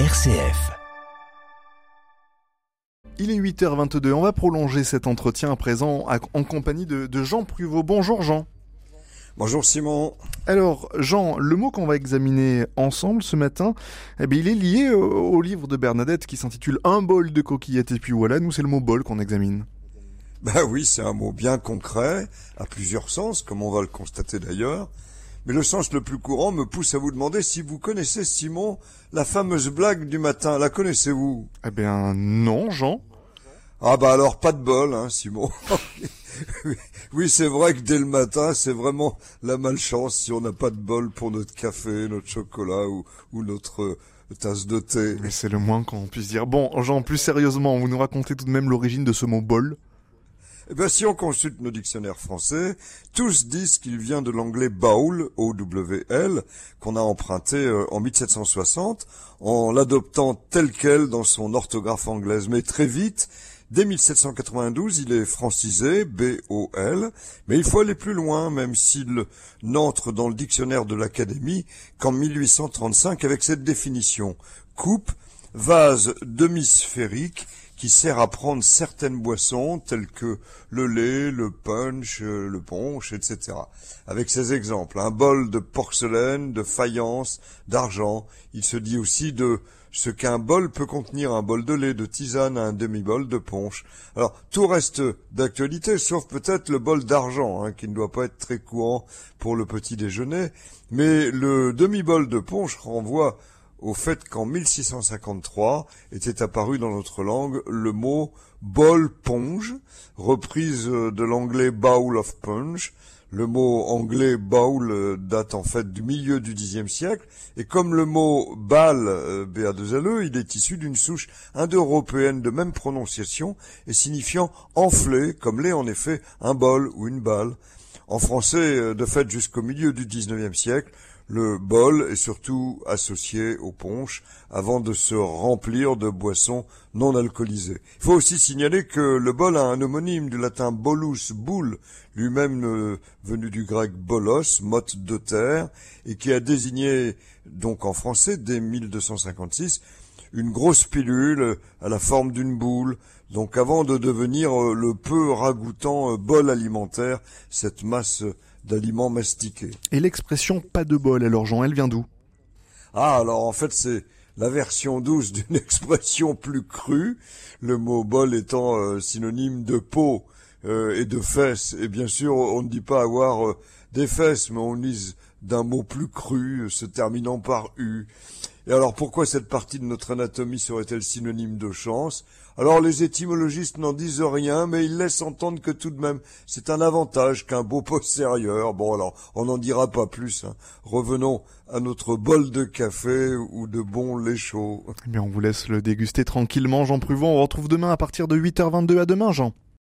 RCF. Il est 8h22, on va prolonger cet entretien à présent en compagnie de, Jean Pruvot. Bonjour Jean. Bonjour Simon. Alors Jean, le mot qu'on va examiner ensemble ce matin, eh bien, il est lié au, livre de Bernadette qui s'intitule Un bol de coquillettes et puis voilà, nous c'est le mot bol qu'on examine. Ben oui, c'est un mot bien concret, à plusieurs sens, comme on va le constater d'ailleurs. Mais le sens le plus courant me pousse à vous demander si vous connaissez, Simon, la fameuse blague du matin. La connaissez-vous? Eh bien, non, Jean. Ah bah alors, pas de bol, hein, Simon. oui, c'est vrai que dès le matin, c'est vraiment la malchance si on n'a pas de bol pour notre café, notre chocolat ou, ou notre euh, tasse de thé. Mais c'est le moins qu'on puisse dire. Bon, Jean, plus sérieusement, vous nous racontez tout de même l'origine de ce mot bol eh bien, si on consulte nos dictionnaires français, tous disent qu'il vient de l'anglais bowl, O-W-L, qu'on a emprunté euh, en 1760, en l'adoptant tel quel dans son orthographe anglaise. Mais très vite, Dès 1792, il est francisé, B-O-L, mais il faut aller plus loin, même s'il n'entre dans le dictionnaire de l'Académie qu'en 1835 avec cette définition. Coupe, vase demi-sphérique sert à prendre certaines boissons telles que le lait, le punch, euh, le punch, etc. Avec ces exemples, un bol de porcelaine, de faïence, d'argent. Il se dit aussi de ce qu'un bol peut contenir un bol de lait, de tisane, un demi-bol de punch. Alors tout reste d'actualité, sauf peut-être le bol d'argent, hein, qui ne doit pas être très courant pour le petit déjeuner. Mais le demi-bol de punch renvoie au fait qu'en 1653 était apparu dans notre langue le mot bol ponge, reprise de l'anglais bowl of punch. Le mot anglais bowl date en fait du milieu du Xe siècle, et comme le mot bal, euh, BA2LE, il est issu d'une souche indo-européenne de même prononciation et signifiant enflé, comme l'est en effet un bol ou une balle. En français, euh, de fait, jusqu'au milieu du XIXe siècle, le bol est surtout associé au punch avant de se remplir de boissons non alcoolisées. Il faut aussi signaler que le bol a un homonyme du latin bolus, boule, lui-même euh, venu du grec bolos, motte de terre, et qui a désigné, donc en français, dès 1256, une grosse pilule à la forme d'une boule, donc avant de devenir euh, le peu ragoûtant euh, bol alimentaire, cette masse d'aliments mastiqués. Et l'expression pas de bol, alors Jean, elle vient d'où? Ah, alors en fait c'est la version douce d'une expression plus crue, le mot bol étant euh, synonyme de peau et de fesses. Et bien sûr, on ne dit pas avoir des fesses, mais on use d'un mot plus cru, se terminant par U. Et alors pourquoi cette partie de notre anatomie serait-elle synonyme de chance? Alors les étymologistes n'en disent rien, mais ils laissent entendre que tout de même c'est un avantage qu'un beau postérieur. Bon alors on n'en dira pas plus. Hein. Revenons à notre bol de café ou de bon lait chaud. Eh bien on vous laisse le déguster tranquillement Jean Pruvon. On retrouve demain à partir de 8h22 à demain Jean.